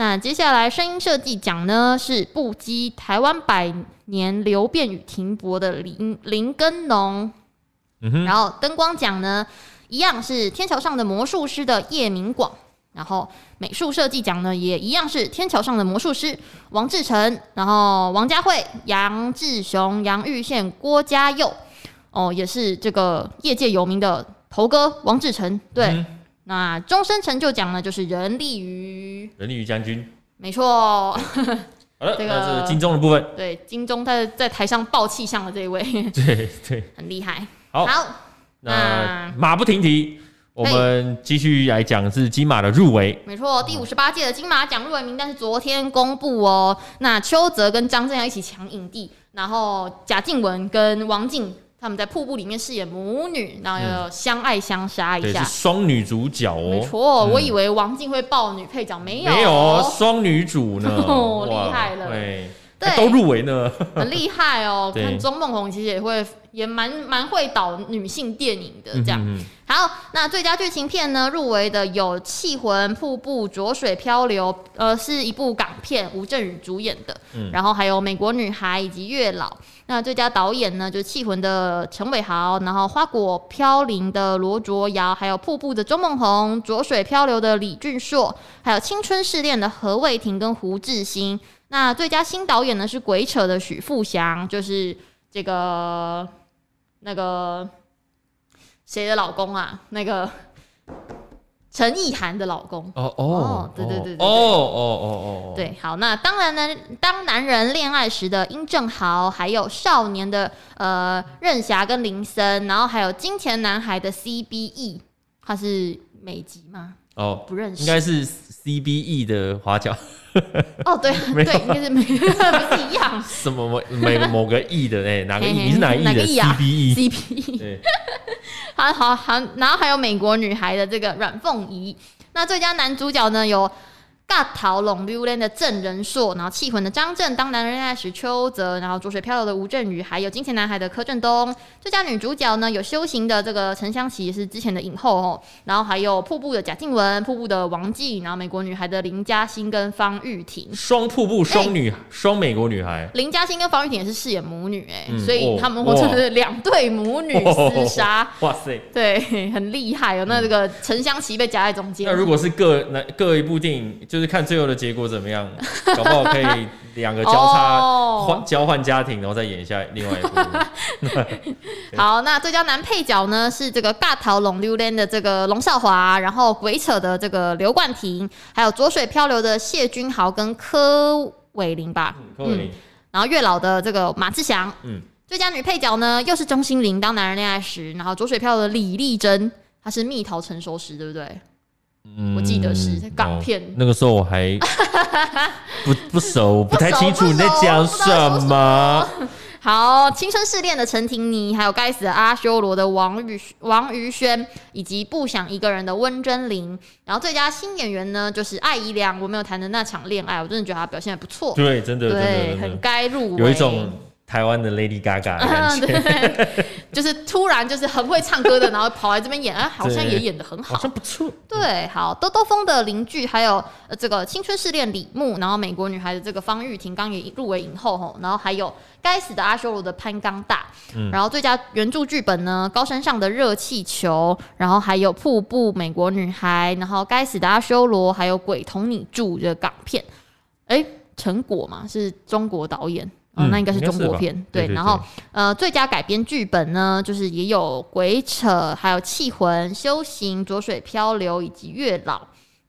那接下来声音设计奖呢是不羁台湾百年流变与停泊的林林根农。嗯，然后灯光奖呢一样是天桥上的魔术师的叶明广。然后美术设计奖呢，也一样是天桥上的魔术师王志成，然后王佳慧、杨志雄、杨玉宪、郭嘉佑，哦，也是这个业界有名的头哥王志成。对，嗯、那终身成就奖呢，就是任立瑜，任立瑜将军，没错。好了，这个是金钟的部分。对，金钟他在台上爆气象的这一位，对对，很厉害。好，好，那马不停蹄。我们继续来讲是金马的入围，没错，第五十八届的金马奖入围名单是昨天公布哦。那邱泽跟张震要一起抢影帝，然后贾静雯跟王净他们在瀑布里面饰演母女，然后又相爱相杀一下，双女主角哦。没错，我以为王静会抱女配角，没有，没有双女主呢，厉害了，对，都入围呢，很厉害哦。看钟梦红其实也会。也蛮蛮会导女性电影的，这样。好，那最佳剧情片呢？入围的有《气魂》《瀑布》《浊水漂流》，呃，是一部港片，吴镇宇主演的。嗯、然后还有《美国女孩》以及《月老》。那最佳导演呢？就是《气魂》的陈伟豪，然后《花果飘零》的罗卓瑶，还有《瀑布》的周梦红，《浊水漂流》的李俊硕，还有《青春试炼》的何卫庭跟胡志新。那最佳新导演呢？是《鬼扯》的许富祥，就是这个。那个谁的老公啊？那个 陈意涵的老公。哦哦，对对对对，哦哦哦哦对，好，那当然呢，当男人恋爱时的殷正豪，还有少年的呃任侠跟林森，然后还有金钱男孩的 CBE，他是美籍吗？哦，不认识，应该是 CBE 的华侨。哦，对 对，应该是没 不是一样。什么某每某个 E 的哎，哪个 E？你是哪个 E 的？CBE，CBE。对，好好好，然后还有美国女孩的这个阮凤仪。那最佳男主角呢有。大逃龙溜莲的郑仁硕，然后气魂的张震，当男人恋爱时邱泽，然后浊水漂流的吴镇宇，还有金钱男孩的柯震东。最佳女主角呢有修行的这个陈湘琪，是之前的影后哦。然后还有瀑布的贾静雯，瀑布的王静，然后美国女孩的林嘉欣跟方玉婷。双瀑布双女双、欸、美国女孩。林嘉欣跟方玉婷也是饰演母女哎、欸，嗯、所以他们或者是两对母女厮杀。哇塞，对，很厉害哦。那这个陈湘琪被夹在中间。那如果是各那各一部电影就。是看最后的结果怎么样，搞不好可以两个交叉换、oh. 交换家庭，然后再演一下另外一部。好，那最佳男配角呢是这个《尬桃龙溜莲》的这个龙少华，然后《鬼扯》的这个刘冠廷，还有《浊水漂流》的谢君豪跟柯伟林吧。柯伟林。然后《月老》的这个马志祥。嗯。最佳女配角呢又是钟欣凌，当男人恋爱时，然后《浊水漂流》的李丽珍，她是蜜桃成熟时，对不对？嗯，我记得是港片，哦，那个时候我还 不不熟，不太清楚你在讲什么。好，青春试炼的陈婷妮，还有该死的阿修罗的王宇王宇轩，以及不想一个人的温贞菱。然后最佳新演员呢，就是艾怡良。我没有谈的那场恋爱，我真的觉得他表现还不错。对，真的，对，很该入围。有一种。台湾的 Lady Gaga 的感觉，对，就是突然就是很会唱歌的，然后跑来这边演，啊，好像也演的很好，好像不错。对，好，兜兜风的邻居，还有这个青春试炼李牧，然后美国女孩的这个方玉婷刚也入围影后吼，然后还有该死的阿修罗的潘刚大，嗯，然后最佳原著剧本呢，高山上的热气球，然后还有瀑布美国女孩，然后该死的阿修罗，还有鬼同你住的港片，哎，成果嘛是中国导演。哦，那应该是中国片，对，然后，呃，最佳改编剧本呢，就是也有《鬼扯》，还有《气魂》《修行》《浊水漂流》以及《月老》。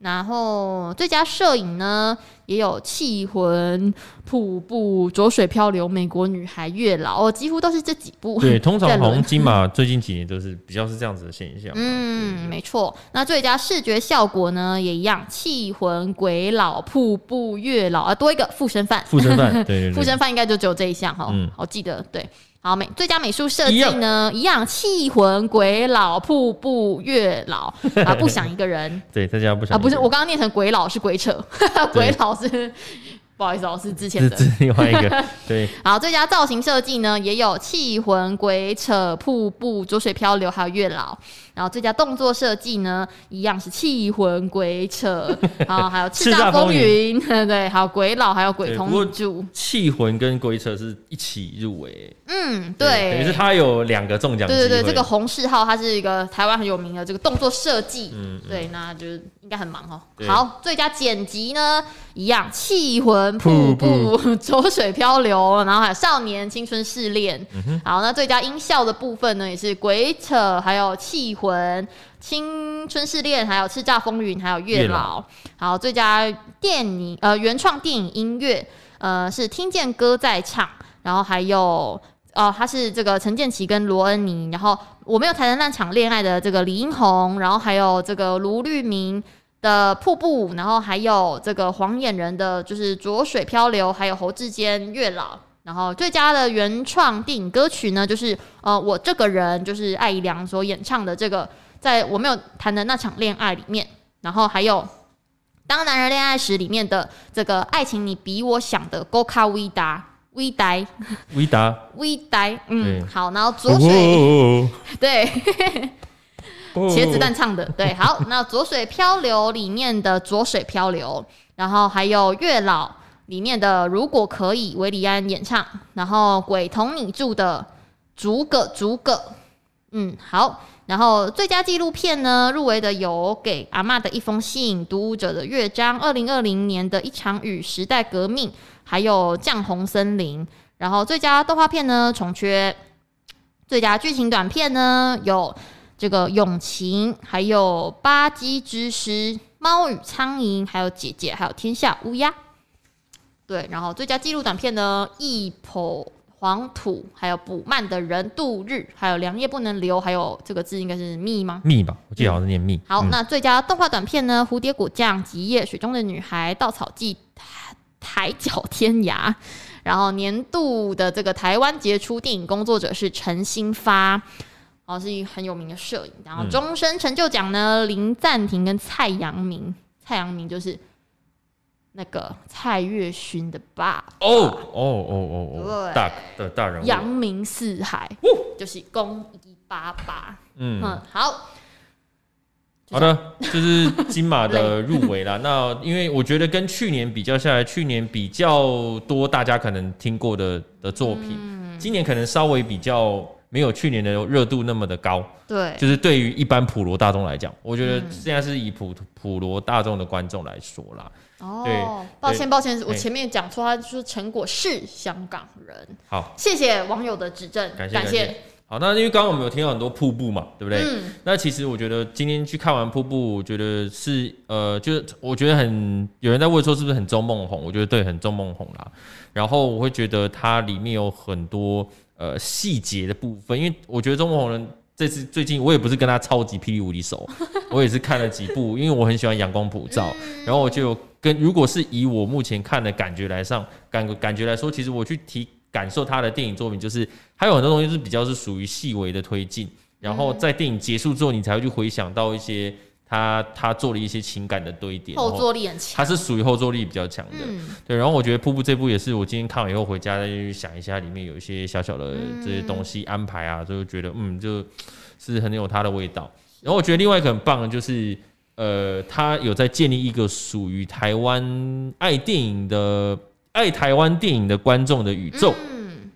然后最佳摄影呢，也有《气魂》、《瀑布》、《浊水漂流》、《美国女孩》、《月老》，哦，几乎都是这几部。对，通常红金马最近几年都是比较是这样子的现象。嗯，没错。那最佳视觉效果呢，也一样，《气魂》、《鬼老》、《瀑布》、《月老》啊，多一个附身犯。附身犯，对 附身犯应该就只有这一项哈。嗯，我记得对。好，美最佳美术设计呢，一样，气魂、鬼老、瀑布、月老啊，不想一个人。对，大家不想啊，不是，我刚刚念成鬼佬是鬼扯，鬼老是。不好意思，我是之前的，另外一个 对。好，最佳造型设计呢，也有气魂、鬼扯、瀑布、浊水漂流，还有月老。然后最佳动作设计呢，一样是气魂、鬼扯，然后还有叱咤风云，对，还有鬼佬，还有鬼同你住。缉魂跟鬼扯是一起入围，嗯，对，等于是他有两个中奖。对对对，这个洪世浩他是一个台湾很有名的这个动作设计，嗯，对，那就是应该很忙哦。好，最佳剪辑呢，一样气魂。瀑布、浊水漂流，然后还有少年青春试炼。好，那最佳音效的部分呢，也是鬼扯，还有气魂、青春试炼，还有叱咤风云，还有月老。好，最佳电影呃原创电影音乐呃是听见歌在唱，然后还有哦，他是这个陈建奇跟罗恩妮，然后我没有谈的那场恋爱的这个李英宏，然后还有这个卢律铭的瀑布，然后还有这个黄眼人的，就是浊水漂流，还有侯志坚月老。然后最佳的原创电影歌曲呢，就是呃我这个人就是艾怡良所演唱的这个，在我没有谈的那场恋爱里面，然后还有当男人恋爱时里面的这个爱情，你比我想的高卡威达威呆威达威呆，嗯好，然后浊水。对茄子蛋唱的对好，那浊水漂流里面的浊水漂流，然后还有月老。里面的如果可以，韦礼安演唱，然后鬼同你住的逐个逐个，嗯好，然后最佳纪录片呢入围的有给阿嬷的一封信、读舞者的乐章、二零二零年的一场雨、时代革命，还有降红森林。然后最佳动画片呢从缺，最佳剧情短片呢有这个永晴，还有巴基之师、猫与苍蝇，还有姐姐，还有天下乌鸦。对，然后最佳纪录短片呢，《一抔黄土》，还有补慢的人度日，还有良夜不能留，还有这个字应该是密吗？密吧，我记得好像是念蜜。好，嗯、那最佳动画短片呢，《蝴蝶果酱》、《极夜》、《水中的女孩》、《稻草记》、海角天涯。然后年度的这个台湾杰出电影工作者是陈新发，然后是一个很有名的摄影。然后终身成就奖呢，林赞庭跟蔡阳明，蔡阳明就是。那个蔡岳勋的爸爸哦哦哦哦哦，大的大人物，扬名四海，就是公一八八，嗯，好，好的，就是金马的 入围啦。那因为我觉得跟去年比较下来，去年比较多大家可能听过的的作品，今年可能稍微比较没有去年的热度那么的高。对，就是对于一般普罗大众来讲，我觉得现在是以普普罗大众的观众来说啦。哦，抱歉抱歉，我前面讲错，他说陈果是香港人。好，谢谢网友的指正，感谢感谢。好，那因为刚刚我们有听到很多瀑布嘛，对不对？嗯。那其实我觉得今天去看完瀑布，我觉得是呃，就是我觉得很有人在问说是不是很钟孟宏？我觉得对，很钟孟宏啦。然后我会觉得它里面有很多呃细节的部分，因为我觉得中国红人。这次最近我也不是跟他超级霹雳无敌熟，我也是看了几部，因为我很喜欢阳光普照，然后我就跟如果是以我目前看的感觉来上感感觉来说，其实我去提感受他的电影作品，就是还有很多东西是比较是属于细微的推进，然后在电影结束之后，你才会去回想到一些。他他做了一些情感的堆叠，后坐力很强，他是属于后坐力比较强的，嗯、对。然后我觉得瀑布这部也是我今天看完以后回家再去想一下，里面有一些小小的这些东西安排啊，就觉得嗯，就是很有它的味道。然后我觉得另外一个很棒的就是，呃，他有在建立一个属于台湾爱电影的爱台湾电影的观众的宇宙，嗯，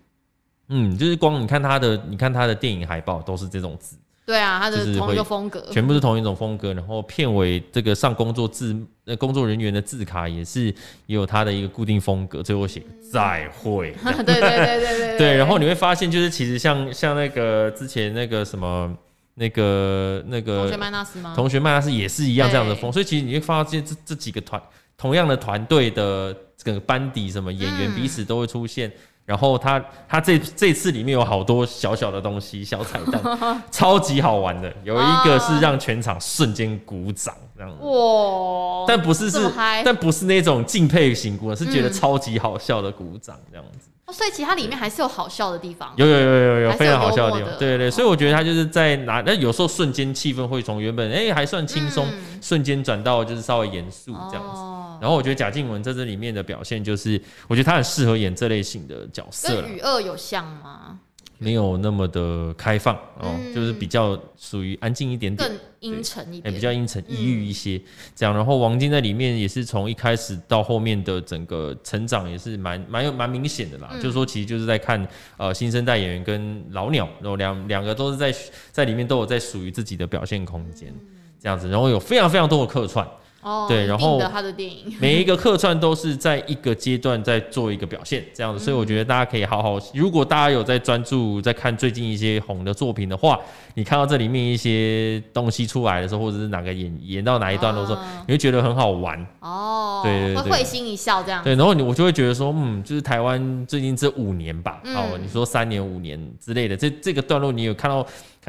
嗯，就是光你看他的，你看他的电影海报都是这种字。对啊，他的同一个风格，全部是同一种风格。然后片尾这个上工作字，呃，工作人员的字卡也是也有他的一个固定风格。最后写再会，对对对对对对。然后你会发现，就是其实像像那个之前那个什么那个那个同学麦纳斯吗？同学麦纳斯也是一样这样的风。所以其实你会发现这这几个团同样的团队的这个班底，什么演员彼此都会出现。然后他他这这次里面有好多小小的东西，小彩蛋，超级好玩的。有一个是让全场瞬间鼓掌这样子，哇！但不是是，但不是那种敬佩型鼓掌，是觉得超级好笑的鼓掌这样子。哦，所以其实它里面还是有好笑的地方，有有有有有非常好笑的地方，对对对。所以我觉得他就是在拿，那有时候瞬间气氛会从原本哎还算轻松，瞬间转到就是稍微严肃这样子。然后我觉得贾静雯在这里面的表现，就是我觉得她很适合演这类型的角色。跟雨二有像吗？没有那么的开放哦，嗯、就是比较属于安静一点点，更阴沉一点，比较阴沉抑郁一些这样。然后王晶在里面也是从一开始到后面的整个成长也是蛮蛮有蛮明显的啦。嗯、就是说，其实就是在看呃新生代演员跟老鸟，然后两两个都是在在里面都有在属于自己的表现空间这样子。然后有非常非常多的客串。哦，对，然后他的电影。每一个客串都是在一个阶段在做一个表现，这样子，所以我觉得大家可以好好，如果大家有在专注在看最近一些红的作品的话，你看到这里面一些东西出来的时候，或者是哪个演演到哪一段的时候，你会觉得很好玩。哦，对对对，会会心一笑这样，对，然后你我就会觉得说，嗯，就是台湾最近这五年吧，哦，你说三年五年之类的，这这个段落你有看到？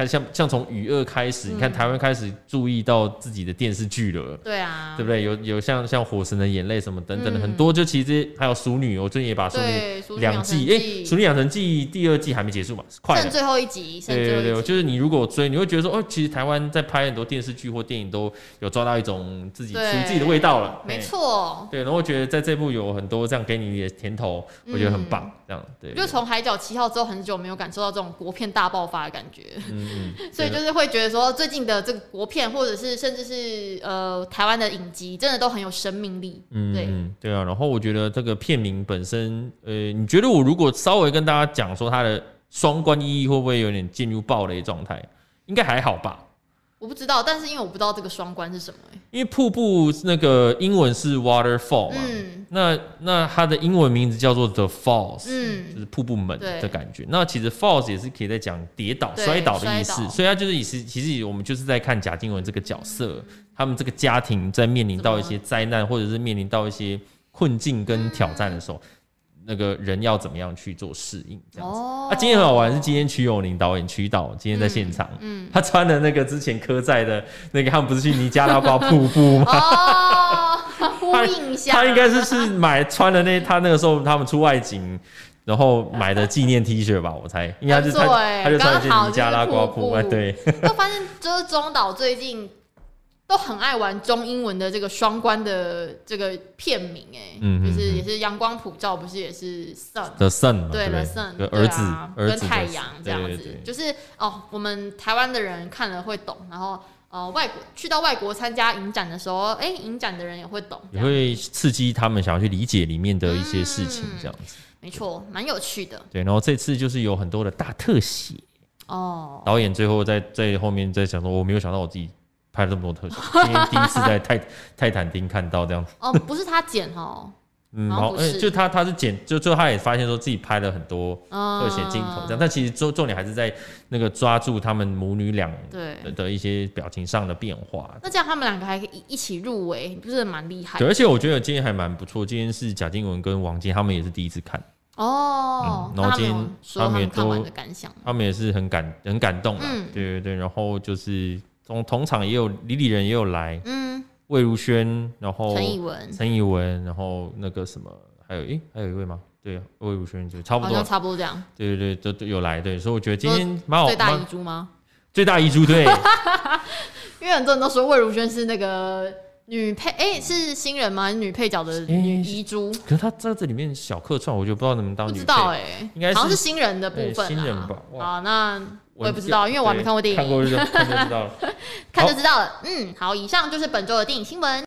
像像从雨二开始，你看台湾开始注意到自己的电视剧了，对啊，对不对？有有像像火神的眼泪什么等等的很多，就其实还有淑女，我最近也把淑女两季，哎，淑女养成记第二季还没结束嘛，快剩最后一集，对对对，就是你如果追，你会觉得说，哦，其实台湾在拍很多电视剧或电影都有抓到一种自己属于自己的味道了，没错，对，然后我觉得在这部有很多这样给你的甜头，我觉得很棒，这样对。就从海角七号之后很久没有感受到这种国片大爆发的感觉，嗯，所以就是。会觉得说最近的这个国片，或者是甚至是呃台湾的影集，真的都很有生命力。嗯，对，对啊。然后我觉得这个片名本身，呃，你觉得我如果稍微跟大家讲说它的双关意义，会不会有点进入暴雷状态？应该还好吧。我不知道，但是因为我不知道这个双关是什么、欸、因为瀑布那个英文是 waterfall 嘛，嗯、那那它的英文名字叫做 The Falls，嗯，就是瀑布门的感觉。那其实 Falls 也是可以在讲跌倒、摔倒的意思，所以它就是也是其实我们就是在看贾静雯这个角色，嗯、他们这个家庭在面临到一些灾难，或者是面临到一些困境跟挑战的时候。嗯那个人要怎么样去做适应？这样子。哦。啊，今天很好玩，是今天曲友宁导演曲导今天在现场。嗯。他穿的那个之前科在的那个，他们不是去尼加拉瓜瀑布吗？哦。呼应一下。他应该是是买穿的那他那个时候他们出外景，然后买的纪念 T 恤吧，我猜应该是他他就穿去尼加拉瓜瀑布。对。就发现就是中岛最近。都很爱玩中英文的这个双关的这个片名，哎，嗯，就是也是阳光普照，不是也是 sun，the sun，对，the sun，儿子，跟太阳这样子，就是哦，我们台湾的人看了会懂，然后呃，外国去到外国参加影展的时候，哎，影展的人也会懂，也会刺激他们想要去理解里面的一些事情，这样子，没错，蛮有趣的。对，然后这次就是有很多的大特写。哦，导演最后在在后面在想说，我没有想到我自己。拍了这么多特效，今天第一次在泰 泰坦丁看到这样子。哦，不是他剪哦，嗯，好，哎，就他他是剪，就最后他也发现说自己拍了很多特写镜头这样，但其实重重点还是在那个抓住他们母女俩对的一些表情上的变化。那这样他们两个还可以一起入围，不是蛮厉害？对，而且我觉得今天还蛮不错。今天是贾静雯跟王晶他们也是第一次看哦，然后今天他们也都想，他们也是很感很感动的，对对对，然后就是。同同场也有李李仁也有来，嗯，魏如萱，然后陈以文，陈以文，然后那个什么，还有诶、欸，还有一位吗？对，魏如萱就差不多，差不多这样。对对对，都都有来，对，所以我觉得今天蛮好。最大遗珠吗？最大遗珠，对。因为很多人都说魏如萱是那个女配，哎、欸，是新人吗？女配角的女遗珠、欸。可是她在这里面小客串，我就不知道能不能当女配。不知道哎、欸，应该好像是新人的部分、欸。新人吧。好，那。我也不知道，因为我还没看过电影。看过就看就知道了。看就知道了。嗯，好，以上就是本周的电影新闻。